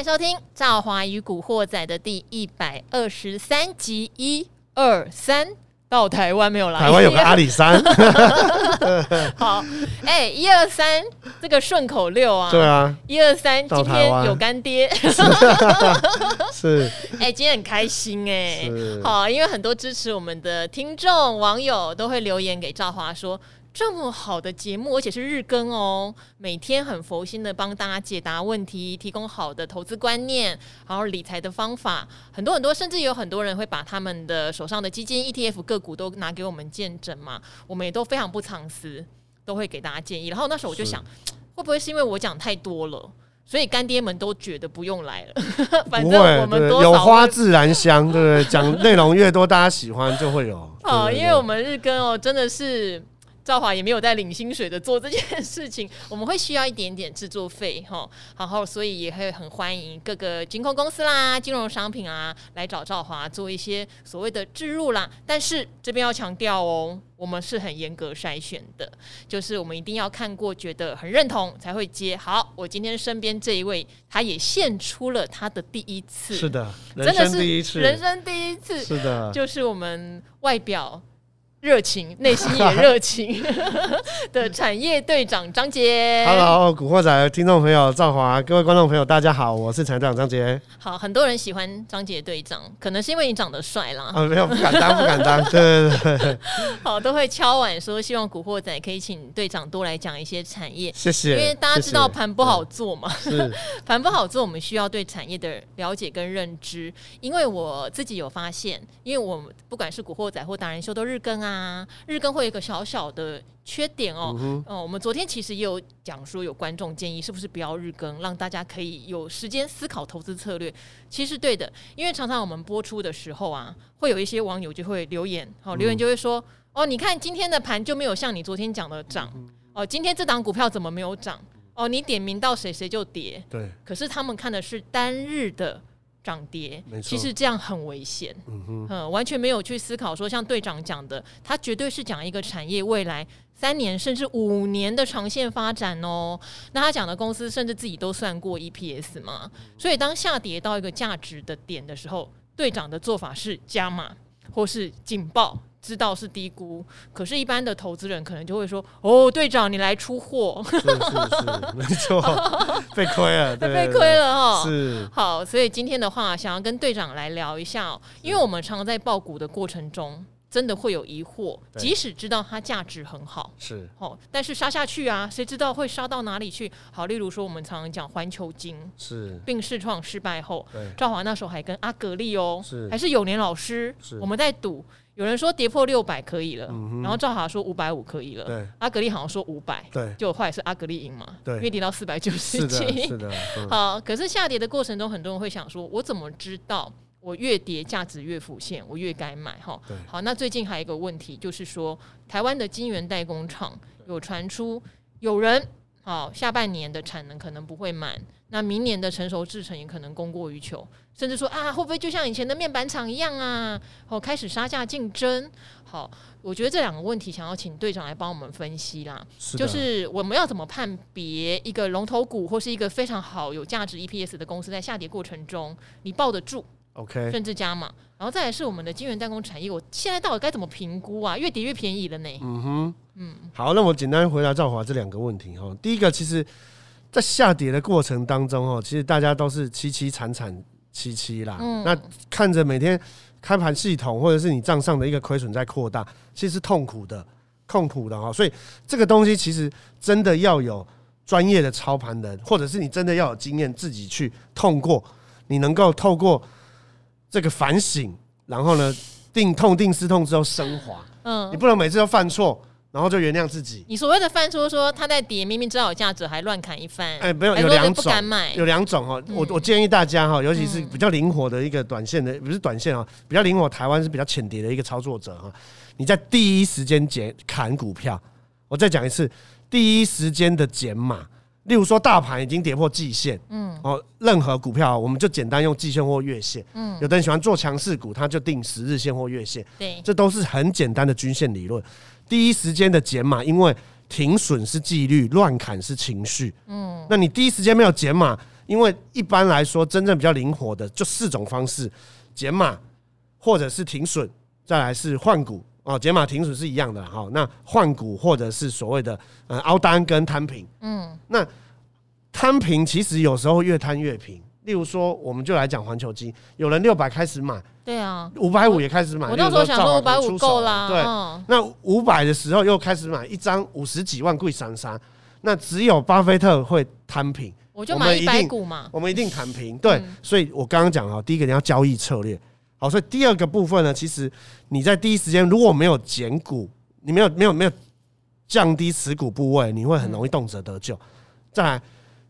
迎收听《赵华与古惑仔》的第一百二十三集，一二三，到台湾没有来？台湾有个阿里山。好，哎、欸，一二三，这个顺口溜啊。对啊。一二三，今天有干爹。是。哎、欸，今天很开心哎、欸。好，因为很多支持我们的听众网友都会留言给赵华说。这么好的节目，而且是日更哦，每天很佛心的帮大家解答问题，提供好的投资观念，然后理财的方法，很多很多，甚至有很多人会把他们的手上的基金、ETF、个股都拿给我们见证嘛，我们也都非常不藏私，都会给大家建议。然后那时候我就想，会不会是因为我讲太多了，所以干爹们都觉得不用来了？反正我们多有花自然香，对不对？讲内容越多，大家喜欢就会有。哦，因为我们日更哦，真的是。赵华也没有在领薪水的做这件事情，我们会需要一点点制作费哈，然后所以也会很欢迎各个金控公司啦、金融商品啊来找赵华做一些所谓的置入啦。但是这边要强调哦，我们是很严格筛选的，就是我们一定要看过，觉得很认同才会接。好，我今天身边这一位，他也献出了他的第一次，是的，人生第一次，人生第一次，是的，就是我们外表。热情，内心也热情 的产业队长张杰。Hello，古惑仔听众朋友赵华，各位观众朋友，大家好，我是产队长张杰。好，很多人喜欢张杰队长，可能是因为你长得帅啦。啊，没有，不敢当，不敢当。对对对。好，都会敲碗说，希望古惑仔可以请队长多来讲一些产业。谢谢。因为大家知道盘不好做嘛，是 盘不好做，我们需要对产业的了解跟认知。因为我自己有发现，因为我不管是古惑仔或达人秀都日更啊。啊，日更会有一个小小的缺点哦。嗯，哦，我们昨天其实也有讲说，有观众建议是不是不要日更，让大家可以有时间思考投资策略。其实对的，因为常常我们播出的时候啊，会有一些网友就会留言，哦，留言就会说，哦，你看今天的盘就没有像你昨天讲的涨，哦，今天这档股票怎么没有涨？哦，你点名到谁谁就跌，对。可是他们看的是单日的。涨跌，其实这样很危险，嗯，嗯，完全没有去思考说，像队长讲的，他绝对是讲一个产业未来三年甚至五年的长线发展哦。那他讲的公司甚至自己都算过 EPS 嘛，所以当下跌到一个价值的点的时候，队长的做法是加码或是警报。知道是低估，可是，一般的投资人可能就会说：“哦，队长，你来出货。”是是是，没错，被亏了，对被亏了哈。是好，所以今天的话，想要跟队长来聊一下，因为我们常常在报股的过程中。真的会有疑惑，即使知道它价值很好，是哦，但是杀下去啊，谁知道会杀到哪里去？好，例如说我们常常讲环球金是并试创失败后，对，赵华那时候还跟阿格力哦，是还是有年老师，是我们在赌，有人说跌破六百可以了，嗯、然后赵华说五百五可以了，对，阿格力好像说五百，对，就后来是阿格力赢嘛，对，因为跌到四百九十七，好，可是下跌的过程中，很多人会想说，我怎么知道？我越跌价值越浮现，我越该买哈。好，那最近还有一个问题，就是说台湾的晶圆代工厂有传出有人好下半年的产能可能不会满，那明年的成熟制程也可能供过于求，甚至说啊会不会就像以前的面板厂一样啊？哦，开始杀价竞争。好，我觉得这两个问题想要请队长来帮我们分析啦。是就是我们要怎么判别一个龙头股或是一个非常好有价值 EPS 的公司在下跌过程中你抱得住？OK，甚至加码，然后再来是我们的晶圆代工产业，我现在到底该怎么评估啊？越跌越便宜了呢？嗯哼，嗯，好，那我简单回答赵华这两个问题哈。第一个，其实，在下跌的过程当中哦，其实大家都是凄凄惨惨戚戚啦。嗯，那看着每天开盘系统或者是你账上的一个亏损在扩大，其实是痛苦的，痛苦的哈。所以这个东西其实真的要有专业的操盘人，或者是你真的要有经验，自己去痛过，你能够透过。这个反省，然后呢，定痛定思痛之后升华。嗯，你不能每次都犯错，然后就原谅自己。你所谓的犯错，说他在跌，明明知道有价值还乱砍一番。哎，没有，有两种，有两种哈。我我建议大家哈，尤其是比较灵活的一个短线的，不是短线啊，比较灵活。台湾是比较浅碟的一个操作者哈。你在第一时间减砍股票，我再讲一次，第一时间的减码。例如说，大盘已经跌破季线，嗯，哦，任何股票我们就简单用季线或月线，嗯，有的人喜欢做强势股，他就定十日线或月线，对，这都是很简单的均线理论。第一时间的减码，因为停损是纪律，乱砍是情绪，嗯，那你第一时间没有减码，因为一般来说，真正比较灵活的就四种方式：减码，或者是停损，再来是换股哦。减码停损是一样的哈。那换股或者是所谓的呃凹单跟摊平，嗯，那摊平其实有时候越摊越平。例如说，我们就来讲环球金，有人六百开始买，对啊，五百五也开始买。我那时候想说五百五够啦，对，那五百的时候又开始买一张五十几万贵三三，那只有巴菲特会摊平，我就买一百股嘛，我们一定摊平。对，所以我刚刚讲啊，第一个你要交易策略，好，所以第二个部分呢，其实你在第一时间如果没有减股，你没有没有没有降低持股部位，你会很容易动辄得咎。再来。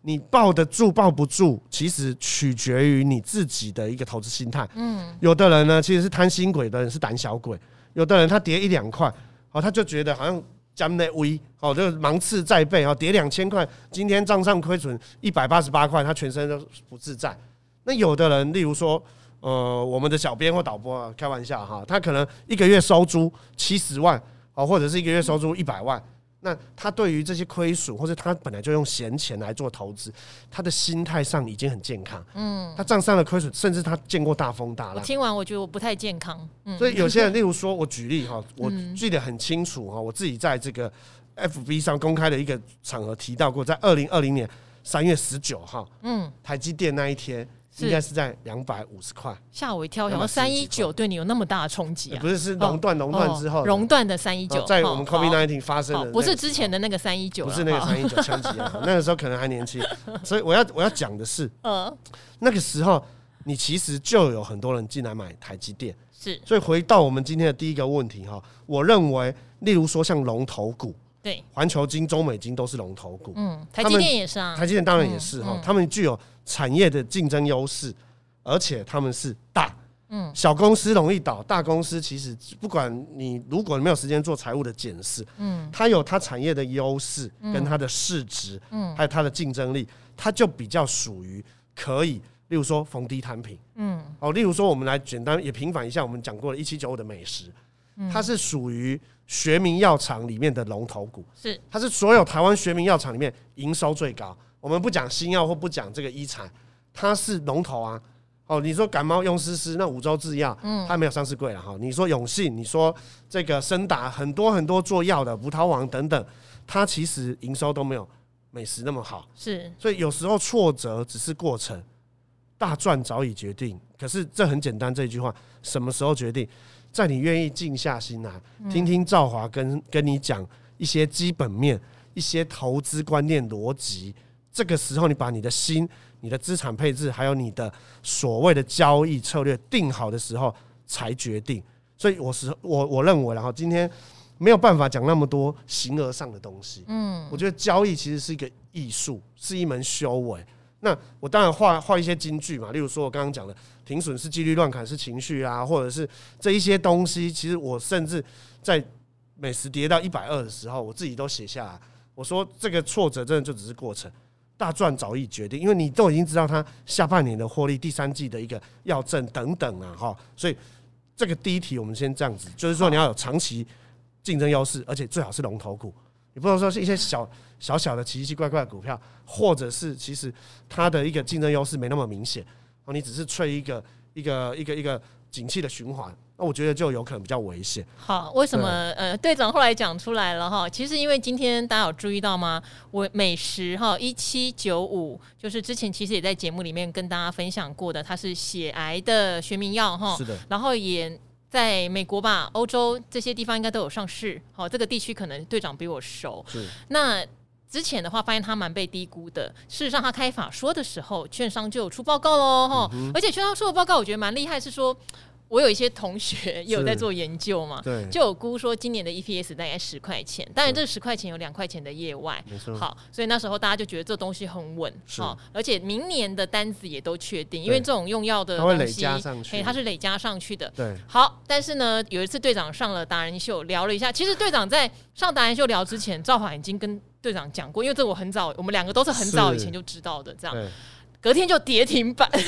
你抱得住抱不住，其实取决于你自己的一个投资心态。嗯，有的人呢，其实是贪心鬼，的人是胆小鬼。有的人他跌一两块，哦，他就觉得好像将那威，哦，就芒刺在背，哦，跌两千块，今天账上亏损一百八十八块，他全身都不自在。那有的人，例如说，呃，我们的小编或导播啊，开玩笑哈，他可能一个月收租七十万，哦，或者是一个月收租一百万。那他对于这些亏损，或者他本来就用闲钱来做投资，他的心态上已经很健康。嗯，他账上的亏损，甚至他见过大风大浪。听完，我觉得我不太健康。嗯，所以有些人，例如说，我举例哈，我记得很清楚哈，我自己在这个 FB 上公开的一个场合提到过，在二零二零年三月十九号，嗯，台积电那一天。应该是在两百五十块，吓我一跳，然后三一九对你有那么大的冲击啊？不是，是熔断熔断之后，熔断的三一九，在我们 COVID-19 发生的，不是之前的那个三一九，不是那个三一九枪击啊，那个时候可能还年轻，所以我要我要讲的是，呃，那个时候你其实就有很多人进来买台积电，是，所以回到我们今天的第一个问题哈，我认为，例如说像龙头股，对，环球金、中美金都是龙头股，嗯，台积电也是啊，台积电当然也是哈，他们具有产业的竞争优势。而且他们是大，嗯，小公司容易倒，大公司其实不管你，如果没有时间做财务的检视，嗯，它有它产业的优势跟它的市值，嗯，还有它的竞争力，它就比较属于可以，例如说逢低摊平，嗯，哦，例如说我们来简单也平反一下，我们讲过的一七九五的美食，它是属于学名药厂里面的龙头股，是，它是所有台湾学名药厂里面营收最高，我们不讲新药或不讲这个医材，它是龙头啊。哦，你说感冒用思思，那五洲制药，嗯，它没有上市贵了哈。你说永信，你说这个森达，很多很多做药的，葡萄王等等，它其实营收都没有美食那么好。是，所以有时候挫折只是过程，大赚早已决定。可是这很简单，这一句话什么时候决定？在你愿意静下心来，听听赵华跟跟你讲一些基本面、一些投资观念逻辑，这个时候你把你的心。你的资产配置还有你的所谓的交易策略定好的时候才决定，所以我是我我认为，然后今天没有办法讲那么多形而上的东西。嗯，我觉得交易其实是一个艺术，是一门修为。那我当然画画一些金句嘛，例如说我刚刚讲的停损是纪律，乱砍是情绪啊，或者是这一些东西，其实我甚至在美食跌到一百二的时候，我自己都写下来。我说这个挫折真的就只是过程。大赚早已决定，因为你都已经知道它下半年的获利、第三季的一个要证等等啊，哈，所以这个第一题我们先这样子，就是说你要有长期竞争优势，而且最好是龙头股，你不能说是一些小小小的奇奇怪怪的股票，或者是其实它的一个竞争优势没那么明显，哦，你只是吹一个一个一个一个景气的循环。那我觉得就有可能比较危险。好，为什么？呃，队长后来讲出来了哈。其实因为今天大家有注意到吗？我美食哈一七九五，就是之前其实也在节目里面跟大家分享过的，它是血癌的学名药哈。是的。然后也在美国吧、欧洲这些地方应该都有上市。好，这个地区可能队长比我熟。是。那之前的话，发现它蛮被低估的。事实上，他开法说的时候，券商就有出报告喽哈。嗯、而且券商出的报告，我觉得蛮厉害，是说。我有一些同学也有在做研究嘛，对，就有估说今年的 EPS 大概十块钱，当然这十块钱有两块钱的业外，没错，好，所以那时候大家就觉得这东西很稳，好，而且明年的单子也都确定，因为这种用药的东西，它会累加上去，它是累加上去的，对，好，但是呢，有一次队长上了达人秀聊了一下，其实队长在上达人秀聊之前，赵华已经跟队长讲过，因为这我很早，我们两个都是很早以前就知道的，这样。隔天就跌停板。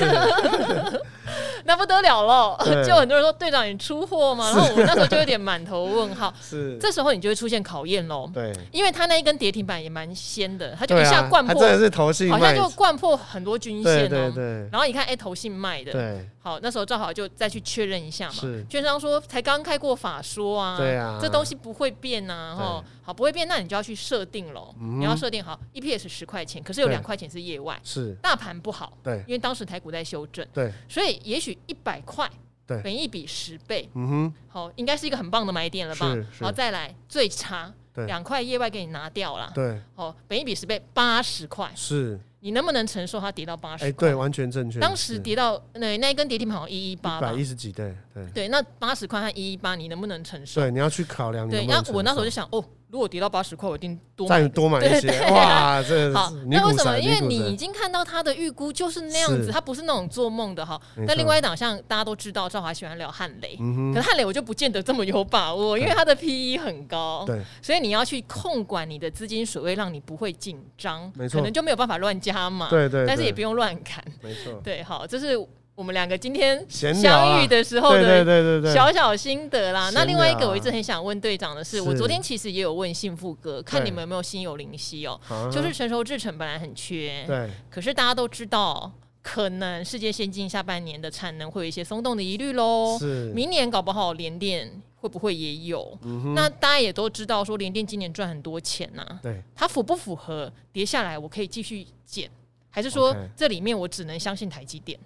那不得了了，就很多人说队长你出货吗？然后我那时候就有点满头问号。是，这时候你就会出现考验喽。对，因为他那一根跌停板也蛮鲜的，他就一下灌破，真的是投信，好像就灌破很多均线哦。然后你看，哎，投信卖的。对。好，那时候正好就再去确认一下嘛。是。券商说才刚开过法说啊，对啊，这东西不会变呐，哈。好，不会变，那你就要去设定喽。你要设定好，EPS 十块钱，可是有两块钱是业外。是。大盘不好。对。因为当时台股在修正。对。所以也许。一百块，对，本一比十倍，嗯哼，好，应该是一个很棒的买点了吧？然后再来最差，两块业外给你拿掉了，对，好，本一比十倍，八十块，是，你能不能承受它跌到八十？哎，对，完全正确。当时跌到那那一根跌停板好像一一八，一百一十几，对对对，那八十块和一一八，你能不能承受？对，你要去考量。对，那我那时候就想，哦。如果跌到八十块，我一定多再多买一些。哇，这好，那为什么？因为你已经看到他的预估就是那样子，他不是那种做梦的哈。但另外一档像大家都知道，赵华喜欢聊汉磊，可是汉磊我就不见得这么有把握，因为它的 PE 很高，对，所以你要去控管你的资金水位，让你不会紧张，没错，可能就没有办法乱加嘛，对对，但是也不用乱砍，没错，对，好，这是。我们两个今天相遇的时候的小小心得啦。那另外一个，我一直很想问队长的是，我昨天其实也有问幸福哥，看你们有没有心有灵犀哦。就是成熟制程本来很缺，对，可是大家都知道，可能世界先进下半年的产能会有一些松动的疑虑喽。是，明年搞不好联电会不会也有？那大家也都知道，说联电今年赚很多钱呐。对，它符不符合跌下来我可以继续减，还是说这里面我只能相信台积电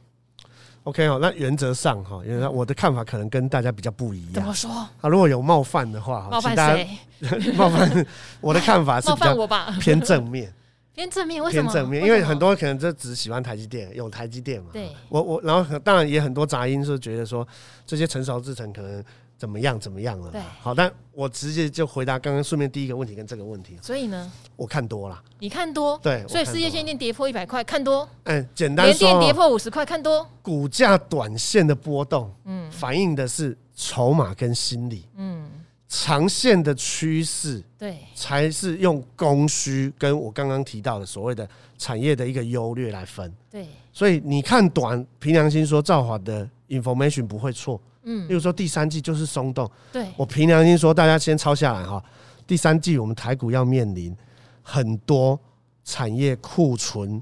？OK 哦，那原则上哈，因为我的看法可能跟大家比较不一样。怎么说？啊，如果有冒犯的话，冒犯谁？冒犯我的看法是比较偏正面，偏正面。为什么？偏正面，因为很多可能就只喜欢台积电，有台积电嘛。对。我我然后当然也很多杂音是觉得说这些成熟制程可能。怎么样？怎么样了？对，好，但我直接就回答刚刚顺便第一个问题跟这个问题。所以呢，我看多了。你看多？对，所以世界先进跌破一百块，看多。嗯，简单说，联电跌破五十块，看多。股价短线的波动，嗯，反映的是筹码跟心理，嗯，长线的趋势，对，才是用供需跟我刚刚提到的所谓的产业的一个优劣来分。对，所以你看短，凭良心说，造华的 information 不会错。嗯，例如说第三季就是松动，对，我凭良心说，大家先抄下来哈。第三季我们台股要面临很多产业库存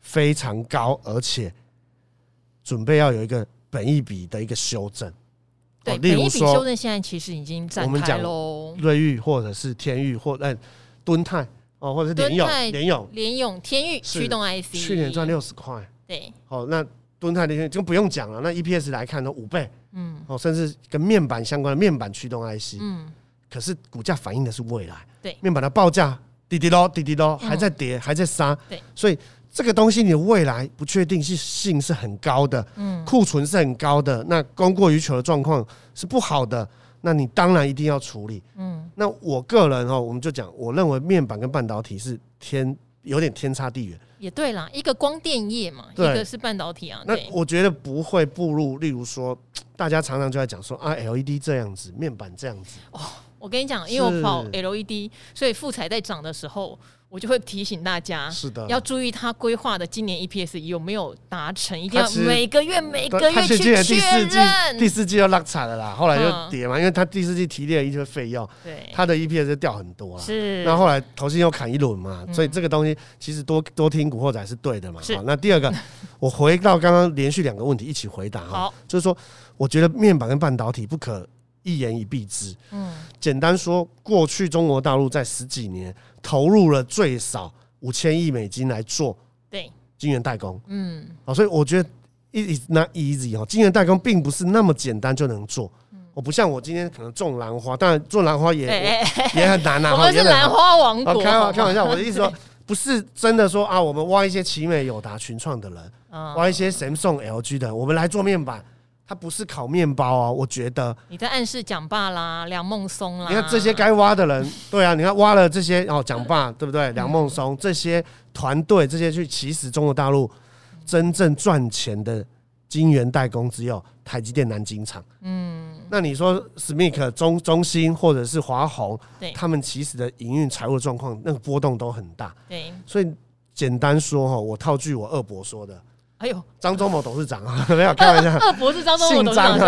非常高，而且准备要有一个本益比的一个修正。对，例如说修正现在其实已经展开喽。瑞昱或者是天钰或呃敦泰哦，或者是联勇、联勇、联勇、天钰驱动 IC，去年赚六十块。对，好，那敦泰那些就不用讲了，那 EPS 来看都五倍。嗯，哦，甚至跟面板相关的面板驱动 IC，嗯，可是股价反映的是未来，对，面板的报价滴滴咯，滴滴咯，还在跌，还在杀，对，所以这个东西你的未来不确定性是很高的，嗯，库存是很高的，那供过于求的状况是不好的，那你当然一定要处理，嗯，那我个人哦，我们就讲，我认为面板跟半导体是天有点天差地远。也对啦，一个光电业嘛，一个是半导体啊。那我觉得不会步入，例如说，大家常常就在讲说啊，LED 这样子，面板这样子。哦，我跟你讲，因为我跑 LED，所以富彩在涨的时候。我就会提醒大家，是的，要注意他规划的今年 EPS 有没有达成，一定要每个月每个月去确认。第四季要落惨了啦，后来就跌嘛，因为他第四季提炼了一些费用，对，他的 EPS 就掉很多了。是，那后来投信又砍一轮嘛，所以这个东西其实多多听古惑仔是对的嘛。好，那第二个，我回到刚刚连续两个问题一起回答哈，就是说，我觉得面板跟半导体不可一言以蔽之。嗯，简单说，过去中国大陆在十几年。投入了最少五千亿美金来做对晶圆代工，嗯，好，所以我觉得 it is not easy 哦，晶圆代工并不是那么简单就能做。我不像我今天可能种兰花，当然做兰花也也很难啊。我们是兰花王国，开玩开玩笑，我的意思说不是真的说啊，我们挖一些奇美、友达、群创的人，挖一些 Samsung、LG 的，我们来做面板。它不是烤面包啊，我觉得你在暗示讲罢啦，梁孟松啦。你看这些该挖的人，对啊，你看挖了这些哦，讲罢对不对？梁孟松这些团队，这些去起死中国大陆真正赚钱的晶圆代工，只有台积电南京厂。嗯，那你说 SMIC 中中芯或者是华虹，对，他们其实的营运财务状况那个波动都很大。对，所以简单说哈，我套句我二伯说的。哎呦，张忠谋董事长啊，没有开玩笑。二伯是张忠谋董事长，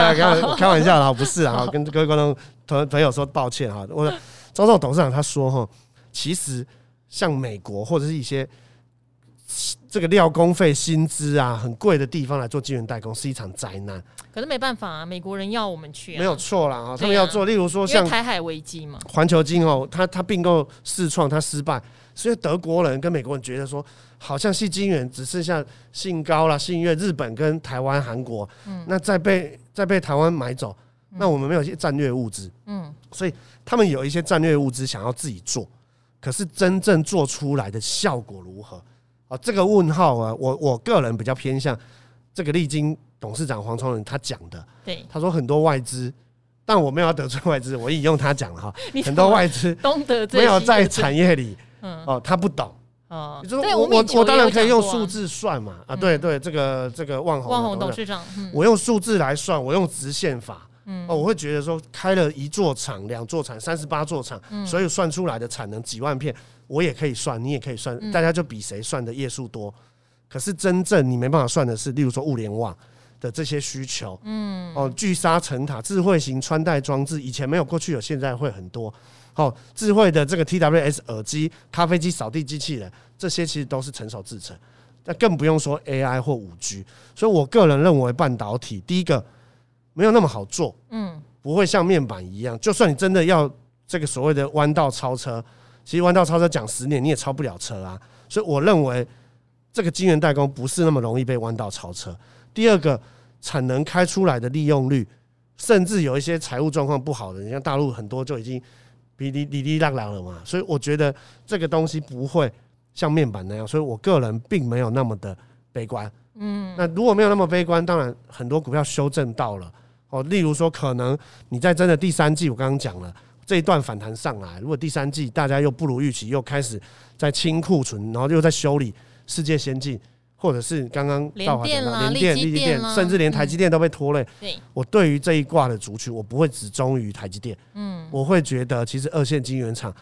开玩笑啦，不是啊，跟各位观众朋朋友说抱歉哈。我张忠谋董事长他说哈，其实像美国或者是一些这个料工费、薪资啊很贵的地方来做晶圆代工是一场灾难。可是没办法啊，美国人要我们去，没有错啦啊，他们要做，例如说像台海危机嘛，环球晶哦，他他并购世创，他失败。所以德国人跟美国人觉得说，好像系金元只剩下信高啦、信越、日本跟台湾、韩国，嗯，那再被再被台湾买走，那我们没有一些战略物资，嗯，所以他们有一些战略物资想要自己做，可是真正做出来的效果如何？啊，这个问号啊，我我个人比较偏向这个力晶董事长黄崇仁他讲的，对，他说很多外资，但我没有要得罪外资，我引用他讲了哈，很多外资没有在产业里。嗯。哦，他不懂哦。你说我我我当然可以用数字算嘛啊，对对，这个这个万红万红董事长，我用数字来算，我用直线法，嗯哦，我会觉得说开了一座厂、两座厂、三十八座厂，所以算出来的产能几万片，我也可以算，你也可以算，大家就比谁算的页数多。可是真正你没办法算的是，例如说物联网的这些需求，嗯哦，聚沙成塔、智慧型穿戴装置，以前没有，过去有，现在会很多。哦，智慧的这个 TWS 耳机、咖啡机、扫地机器人，这些其实都是成熟制成，那更不用说 AI 或五 G。所以我个人认为，半导体第一个没有那么好做，嗯，不会像面板一样，就算你真的要这个所谓的弯道超车，其实弯道超车讲十年你也超不了车啊。所以我认为这个晶圆代工不是那么容易被弯道超车。第二个，产能开出来的利用率，甚至有一些财务状况不好的，你像大陆很多就已经。比哩哩哩啦啦了嘛，所以我觉得这个东西不会像面板那样，所以我个人并没有那么的悲观。嗯，那如果没有那么悲观，当然很多股票修正到了哦，例如说可能你在真的第三季，我刚刚讲了这一段反弹上来，如果第三季大家又不如预期，又开始在清库存，然后又在修理世界先进。或者是刚刚联电啦，联电、力积电，甚至连台积电都被拖累。对，我对于这一卦的族群，我不会只忠于台积电。嗯，我会觉得其实二线晶圆厂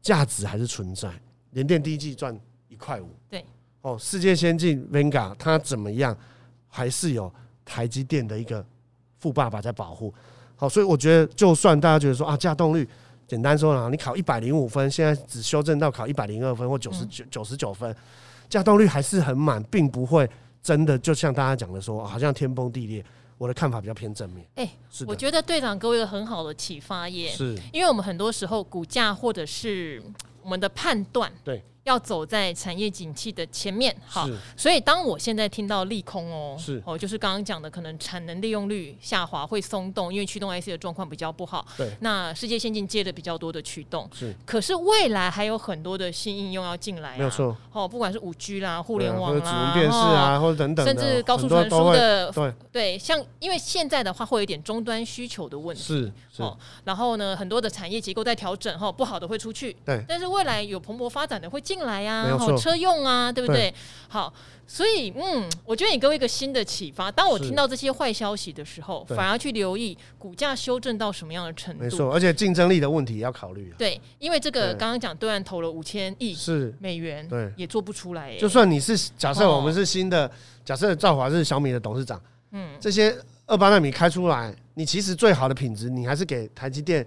价值还是存在。联电第一季赚一块五。对，哦，世界先进 Venga 它怎么样，还是有台积电的一个富爸爸在保护。好，所以我觉得，就算大家觉得说啊，稼动率简单说了，你考一百零五分，现在只修正到考一百零二分或九十九九十九分。稼动率还是很满，并不会真的就像大家讲的说，好像天崩地裂。我的看法比较偏正面。哎，是，我觉得队长给我一个很好的启发耶，是因为我们很多时候股价或者是我们的判断，对。要走在产业景气的前面，好，所以当我现在听到利空哦，是哦，就是刚刚讲的，可能产能利用率下滑会松动，因为驱动 IC 的状况比较不好。对，那世界先进接的比较多的驱动，是。可是未来还有很多的新应用要进来，没有错。哦，不管是五 G 啦、互联网啦、指纹辨识啊，或者等等，甚至高速传输的，对对，像因为现在的话会有一点终端需求的问题，是哦。然后呢，很多的产业结构在调整，哈，不好的会出去，对。但是未来有蓬勃发展的会进。进来呀，然后车用啊，对不对？对好，所以嗯，我觉得你给我一个新的启发。当我听到这些坏消息的时候，反而去留意股价修正到什么样的程度。没错，而且竞争力的问题要考虑。啊对，因为这个刚刚讲，对岸投了五千亿是美元，对，也做不出来。就算你是假设我们是新的，假设赵华是小米的董事长，嗯，这些二八纳米开出来，你其实最好的品质，你还是给台积电。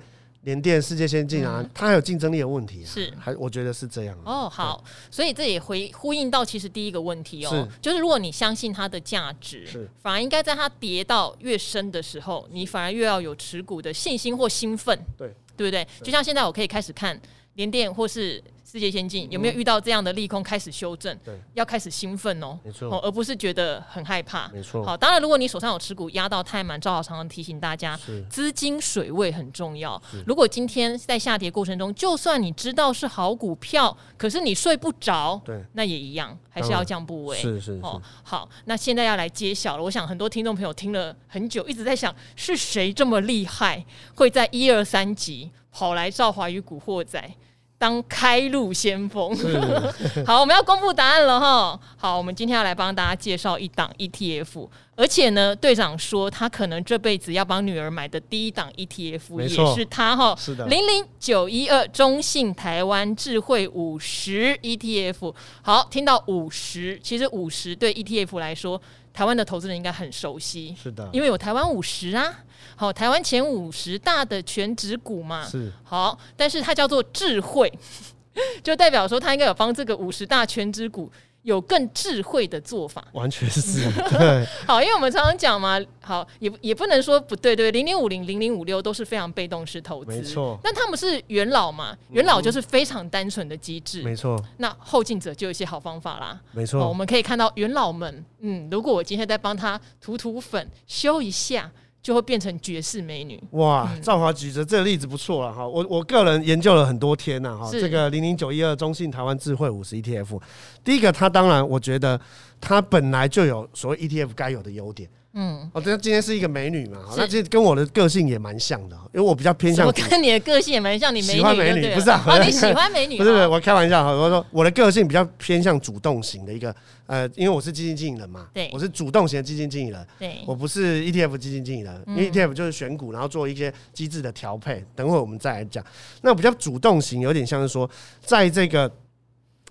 联电、世界先进啊，它还有竞争力的问题，啊是还我觉得是这样哦。好，所以这也回呼应到其实第一个问题哦，就是如果你相信它的价值，是反而应该在它跌到越深的时候，你反而越要有持股的信心或兴奋，对对不对？就像现在我可以开始看联电或是。世界先进有没有遇到这样的利空开始修正？对，要开始兴奋哦，没错，而不是觉得很害怕，没错。好，当然，如果你手上有持股压到太满，赵老常常提醒大家，资金水位很重要。如果今天在下跌过程中，就算你知道是好股票，可是你睡不着，对，那也一样，还是要降部位。是是哦，好，那现在要来揭晓了。我想很多听众朋友听了很久，一直在想是谁这么厉害，会在一二三集跑来赵华与古惑仔。当开路先锋，好，我们要公布答案了哈。好，我们今天要来帮大家介绍一档 ETF，而且呢，队长说他可能这辈子要帮女儿买的第一档 ETF 也是他哈，是的，零零九一二中信台湾智慧五十 ETF。好，听到五十，其实五十对 ETF 来说，台湾的投资人应该很熟悉，是的，因为有台湾五十啊，好，台湾前五十大的全职股嘛，是好，但是它叫做智慧，就代表说它应该有帮这个五十大全职股。有更智慧的做法，完全是 对。好，因为我们常常讲嘛，好也也不能说不对，对，零零五零、零零五六都是非常被动式投资，没错。那他们是元老嘛，元老就是非常单纯的机制，没错。那后进者就有一些好方法啦，没错。我们可以看到元老们，嗯，如果我今天再帮他涂涂粉、修一下。就会变成绝世美女。哇！赵华举着这个例子不错了哈，我我个人研究了很多天呐哈，这个零零九一二中信台湾智慧五十 ETF，第一个它当然我觉得它本来就有所谓 ETF 该有的优点。嗯，哦，这今天是一个美女嘛，那其实跟我的个性也蛮像的，因为我比较偏向。我跟你的个性也蛮像，你喜欢美女 不是啊？你喜欢美女？不是不是，我开玩笑哈，我说我的个性比较偏向主动型的一个，呃，因为我是基金经理人嘛，对，我是主动型的基金经理人，对，我不是 ETF 基金经理人，因为 ETF 就是选股，然后做一些机制的调配，等会我们再来讲。那比较主动型，有点像是说，在这个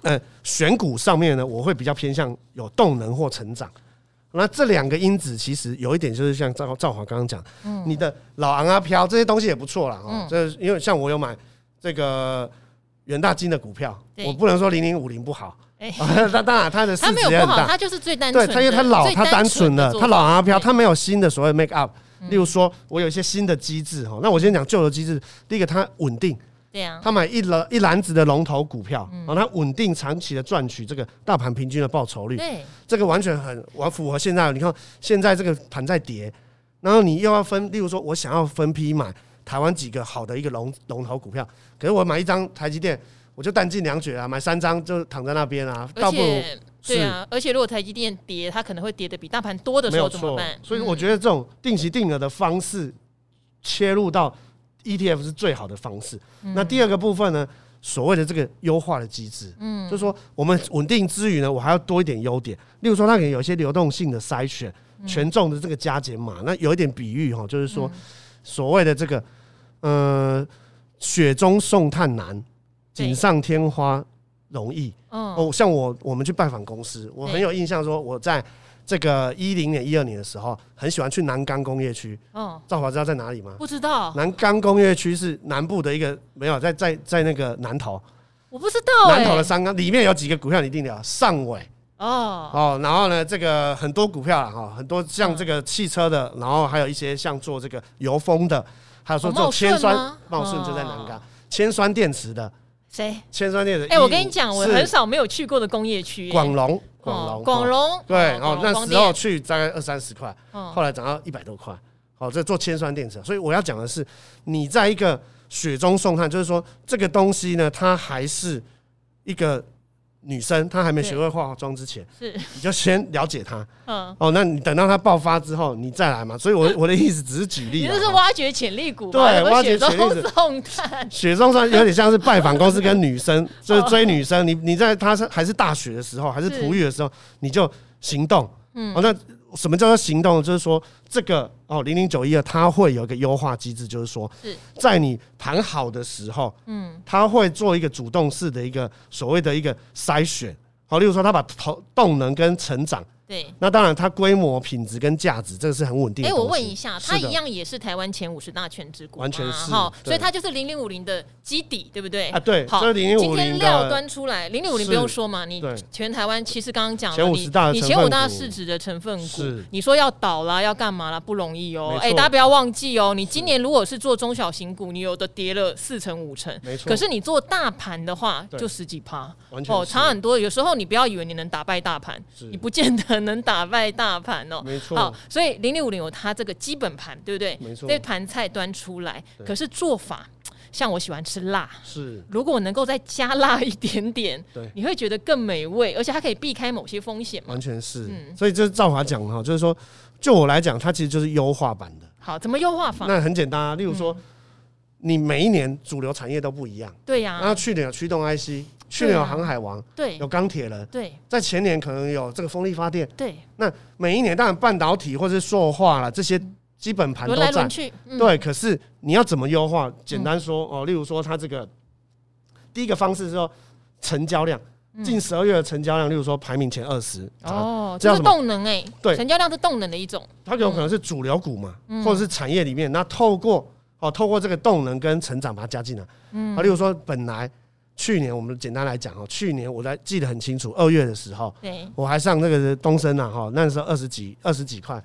呃选股上面呢，我会比较偏向有动能或成长。那这两个因子其实有一点就是像赵赵华刚刚讲，嗯，你的老昂啊飘这些东西也不错啦。哦，这因为像我有买这个远大金的股票，我不能说零零五零不好，哎，那当然它的市值也很大，它就是最单纯，对，它因为它老，它单纯的，它老昂啊飘，它没有新的所谓 make up，例如说我有一些新的机制哈，那我先讲旧的机制，第一个它稳定。他买一篮一篮子的龙头股票，然后他稳定长期的赚取这个大盘平均的报酬率。对，这个完全很完符合现在。你看现在这个盘在跌，然后你又要分，例如说我想要分批买台湾几个好的一个龙龙头股票，可是我买一张台积电，我就弹尽粮绝啊，买三张就躺在那边啊。倒不如对啊，而且如果台积电跌，它可能会跌的比大盘多的时候怎么办？所以我觉得这种定期定额的方式切入到。ETF 是最好的方式。嗯、那第二个部分呢，所谓的这个优化的机制，嗯，就是说我们稳定之余呢，我还要多一点优点。例如说，它可能有一些流动性的筛选，权重的这个加减码。那有一点比喻哈，就是说所谓的这个，呃，雪中送炭难，锦上添花容易。哦，像我我们去拜访公司，我很有印象，说我在。这个一零年、一二年的时候，很喜欢去南钢工业区。哦，赵华知道在哪里吗？不知道。南钢工业区是南部的一个，没有在在在那个南投。我不知道、欸。南投的三钢里面有几个股票你一定了，上尾。哦哦，然后呢，这个很多股票了哈，很多像这个汽车的，然后还有一些像做这个油封的，还有说做铅酸，茂顺就在南钢，铅酸电池的。谁？铅酸电池。哎，我跟你讲，我很少没有去过的工业区。广隆。广隆，广隆，对，哦那时候去大概二三十块，后来涨到一百多块。好，这做铅酸电池，所以我要讲的是，你在一个雪中送炭，就是说这个东西呢，它还是一个。女生她还没学会化妆之前，是。你就先了解她，嗯，哦，那你等到她爆发之后，你再来嘛。所以，我我的意思只是举例，你这是挖掘潜力股，对，挖掘潜力股。送炭，雪中算有点像是拜访公司跟女生，就是 追女生。你你在她是还是大学的时候，还是璞玉的时候，你就行动，嗯，哦，那。什么叫做行动？就是说，这个哦，零零九一二，它会有一个优化机制，就是说，在你盘好的时候，嗯，它会做一个主动式的一个所谓的一个筛选，好，例如说，它把投动能跟成长。对，那当然，它规模、品质跟价值，这个是很稳定的。哎，我问一下，它一样也是台湾前五十大权值股，完全是哈，所以它就是零零五零的基底，对不对？啊，对。好，今天料端出来，零零五零不用说嘛，你全台湾其实刚刚讲了，你你前五大市值的成分股，你说要倒了要干嘛了，不容易哦。哎，大家不要忘记哦，你今年如果是做中小型股，你有的跌了四成五成，没错。可是你做大盘的话，就十几趴，哦，差很多。有时候你不要以为你能打败大盘，你不见得能打败。大盘哦，没错，好，所以零零五零有它这个基本盘，对不对？没错，这盘菜端出来，可是做法像我喜欢吃辣，是，如果能够再加辣一点点，对，你会觉得更美味，而且它可以避开某些风险，完全是。嗯所以这是赵华讲哈，就是说，就我来讲，它其实就是优化版的。好，怎么优化法？那很简单啊，例如说，你每一年主流产业都不一样，对呀。然后去年有驱动 IC，去年有航海王，对，有钢铁人，对，在前年可能有这个风力发电，对。那每一年当然半导体或是塑化了这些基本盘都在，轮来轮去，对。可是你要怎么优化？简单说哦，例如说它这个第一个方式是说成交量。近十二月的成交量，例如说排名前二十。哦，这是动能哎，对，成交量是动能的一种，它有可能是主流股嘛，或者是产业里面，那透过哦，透过这个动能跟成长把它加进来，嗯，啊，例如说本来去年我们简单来讲哦，去年我来记得很清楚，二月的时候，对，我还上那个东升啊哈，那时候二十几二十几块，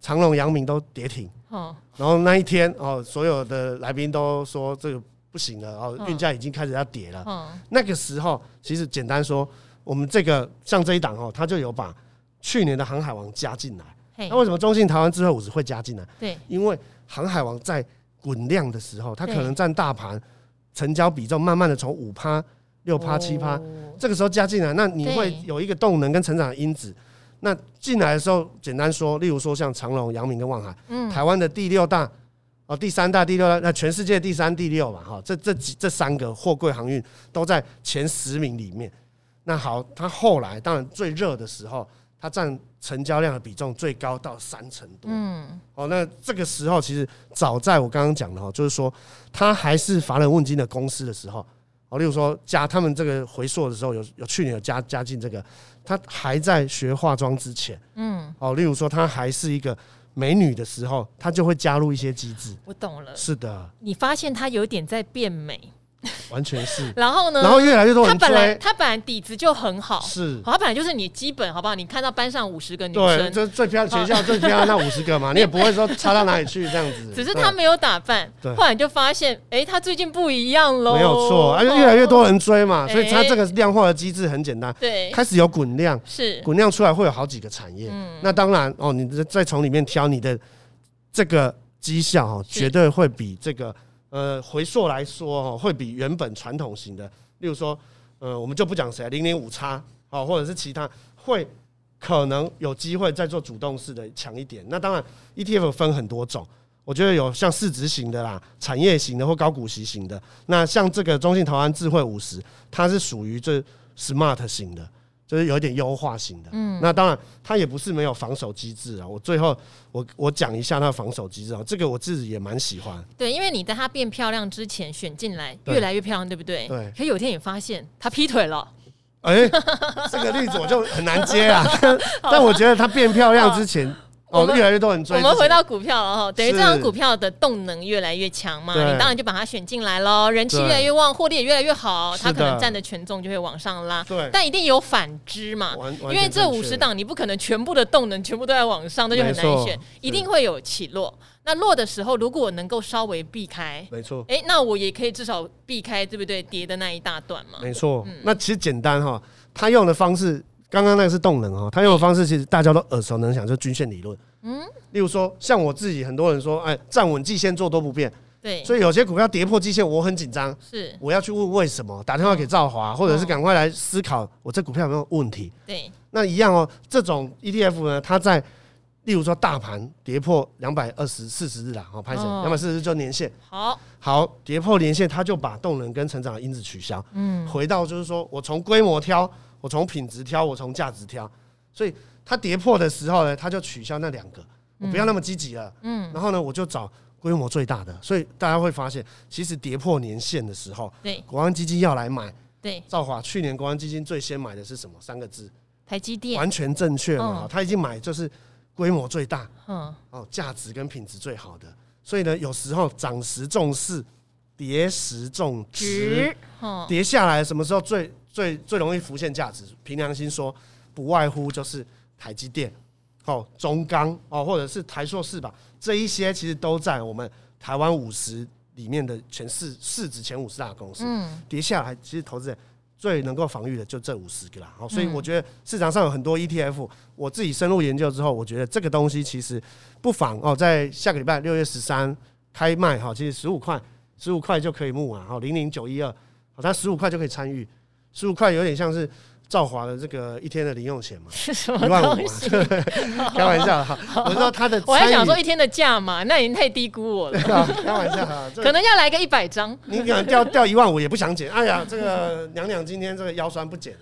长隆、阳明都跌停，哦，然后那一天哦，所有的来宾都说这个。不行了哦，运价已经开始要跌了。嗯，那个时候其实简单说，我们这个像这一档哦，它就有把去年的航海王加进来。那为什么中信台湾智慧五十会加进来？对，因为航海王在滚量的时候，它可能占大盘成交比重慢慢的从五趴、六趴、七趴，这个时候加进来，那你会有一个动能跟成长的因子。那进来的时候，简单说，例如说像长隆、阳明跟望海，嗯，台湾的第六大。哦，第三大、第六大，那全世界第三、第六嘛，哈，这这几这三个货柜航运都在前十名里面。那好，它后来当然最热的时候，它占成交量的比重最高到三成多。嗯，哦，那这个时候其实早在我刚刚讲的哈，就是说它还是乏人问津的公司的时候，哦，例如说加他们这个回溯的时候，有有去年有加加进这个，它还在学化妆之前，嗯，哦，例如说它还是一个。美女的时候，她就会加入一些机制。我懂了。是的，你发现她有点在变美。完全是，然后呢？然后越来越多人追。他本来他本来底子就很好，是，他本来就是你基本好不好？你看到班上五十个女生，对，就最漂亮学校最漂亮那五十个嘛，你也不会说差到哪里去这样子。只是他没有打扮，后来就发现，哎，他最近不一样喽。没有错，而且越来越多人追嘛，所以他这个量化的机制很简单，对，开始有滚量，是滚量出来会有好几个产业，嗯那当然哦，你再从里面挑你的这个绩效哦，绝对会比这个。呃，回溯来说哦，会比原本传统型的，例如说，呃，我们就不讲谁，零零五叉，哦，或者是其他，会可能有机会再做主动式的强一点。那当然，ETF 分很多种，我觉得有像市值型的啦，产业型的或高股息型的。那像这个中信台湾智慧五十，它是属于这 smart 型的。就是有一点优化型的，嗯，那当然它也不是没有防守机制啊。我最后我我讲一下它的防守机制啊，这个我自己也蛮喜欢。对，因为你在它变漂亮之前选进来，越来越漂亮，对不对？对。可有天你发现它劈腿了，哎，这个例子我就很难接啊。但我觉得它变漂亮之前。哦，越来越多人追。我们回到股票了哈，等于这张股票的动能越来越强嘛，你当然就把它选进来喽，人气越来越旺，获利也越来越好，它可能占的权重就会往上拉。对，但一定有反之嘛，因为这五十档你不可能全部的动能全部都在往上，那就很难选，一定会有起落。那落的时候，如果我能够稍微避开，没错，哎，那我也可以至少避开，对不对？跌的那一大段嘛。没错，那其实简单哈，他用的方式。刚刚那个是动能哦，他用的方式其实大家都耳熟能详，就是均线理论。嗯，例如说像我自己，很多人说，哎，站稳季线做都不变。对，所以有些股票跌破季线，我很紧张。是，我要去问为什么，打电话给赵华，或者是赶快来思考我这股票有没有问题。对，那一样哦，这种 ETF 呢，它在例如说大盘跌破两百二十四十日啦，好，拍成两百四十日就年线。好，好，跌破年线，它就把动能跟成长的因子取消。嗯，回到就是说我从规模挑。我从品质挑，我从价值挑，所以它跌破的时候呢，它就取消那两个，我不要那么积极了。嗯，然后呢，我就找规模最大的。所以大家会发现，其实跌破年限的时候，对，国安基金要来买。对，兆华去年国安基金最先买的是什么？三个字：台积电。完全正确嘛？他已经买就是规模最大，嗯，哦，价值跟品质最好的。所以呢，有时候涨时重视，跌时重值。跌下来什么时候最？最最容易浮现价值，凭良心说，不外乎就是台积电、哦中钢哦，或者是台硕四吧，这一些其实都在我们台湾五十里面的全市市值前五十大公司。嗯，跌下来其实投资人最能够防御的就这五十个啦。哦，所以我觉得市场上有很多 ETF，我自己深入研究之后，我觉得这个东西其实不妨哦，在下个礼拜六月十三开卖哈，其实十五块十五块就可以募啊，好零零九一二，好它十五块就可以参与。十五块有点像是兆华的这个一天的零用钱嘛，是 什么东西？开玩笑哈，我知道他的，我还想说一天的价嘛，那已经太低估我了。开玩笑哈，可能要来个一百张，你可能掉掉一万五也不想减。哎呀，这个娘娘今天这个腰酸不减，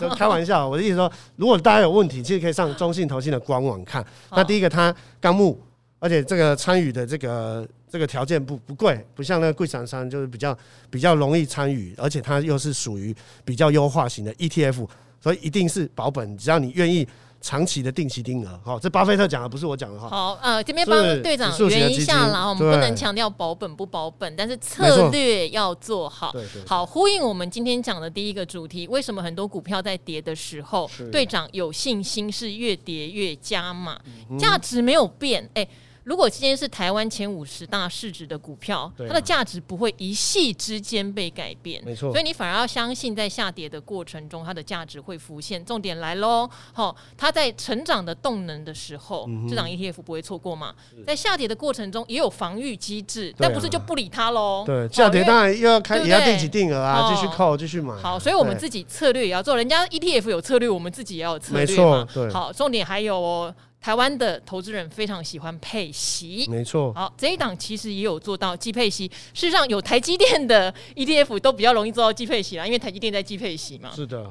就开玩笑。我的意思说，如果大家有问题，其实可以上中信投信的官网看。那第一个，它刚木，而且这个参与的这个。这个条件不不贵，不像那个贵厂商，就是比较比较容易参与，而且它又是属于比较优化型的 ETF，所以一定是保本。只要你愿意长期的定期定额，好，这巴菲特讲的不是我讲的哈。好，呃，这边帮队长圆一下啦，我们不能强调保本不保本，但是策略要做好。好，呼应我们今天讲的第一个主题，为什么很多股票在跌的时候，队长有信心是越跌越加码，价值没有变，哎。如果今天是台湾前五十大市值的股票，它的价值不会一夕之间被改变，没错。所以你反而要相信，在下跌的过程中，它的价值会浮现。重点来喽，好，它在成长的动能的时候，这档 ETF 不会错过嘛。在下跌的过程中，也有防御机制，但不是就不理它喽。对，下跌当然又要开，也要定期定额啊，继续扣，继续买。好，所以我们自己策略也要做，人家 ETF 有策略，我们自己也要有策略嘛。没错，对。好，重点还有哦。台湾的投资人非常喜欢配息，没错。好，这一档其实也有做到季配息。事实上，有台积电的 ETF 都比较容易做到季配息啦，因为台积电在季配息嘛。是的，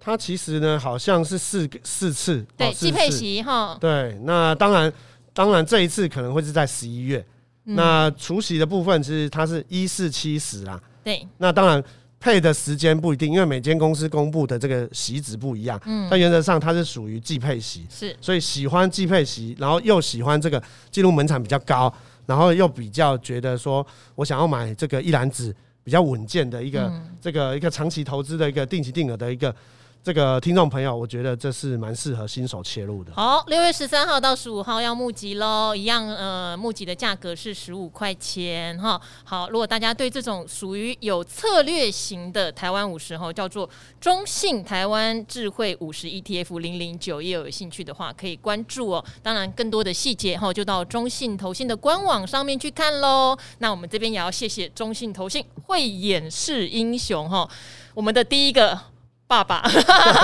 它其实呢好像是四四次，对，季配息哈。对，那当然，当然这一次可能会是在十一月。嗯、那除息的部分其实它是一四七十啦。对，那当然。配的时间不一定，因为每间公司公布的这个席值不一样。嗯，但原则上它是属于季配席，是，所以喜欢季配席，然后又喜欢这个进入门槛比较高，然后又比较觉得说我想要买这个一篮子比较稳健的一个、嗯、这个一个长期投资的一个定期定额的一个。这个听众朋友，我觉得这是蛮适合新手切入的。好，六月十三号到十五号要募集喽，一样呃，募集的价格是十五块钱哈。好，如果大家对这种属于有策略型的台湾五十哈，叫做中信台湾智慧五十 ETF 零零九，也有兴趣的话，可以关注哦。当然，更多的细节哈，就到中信投信的官网上面去看喽。那我们这边也要谢谢中信投信慧眼识英雄哈，我们的第一个。爸爸，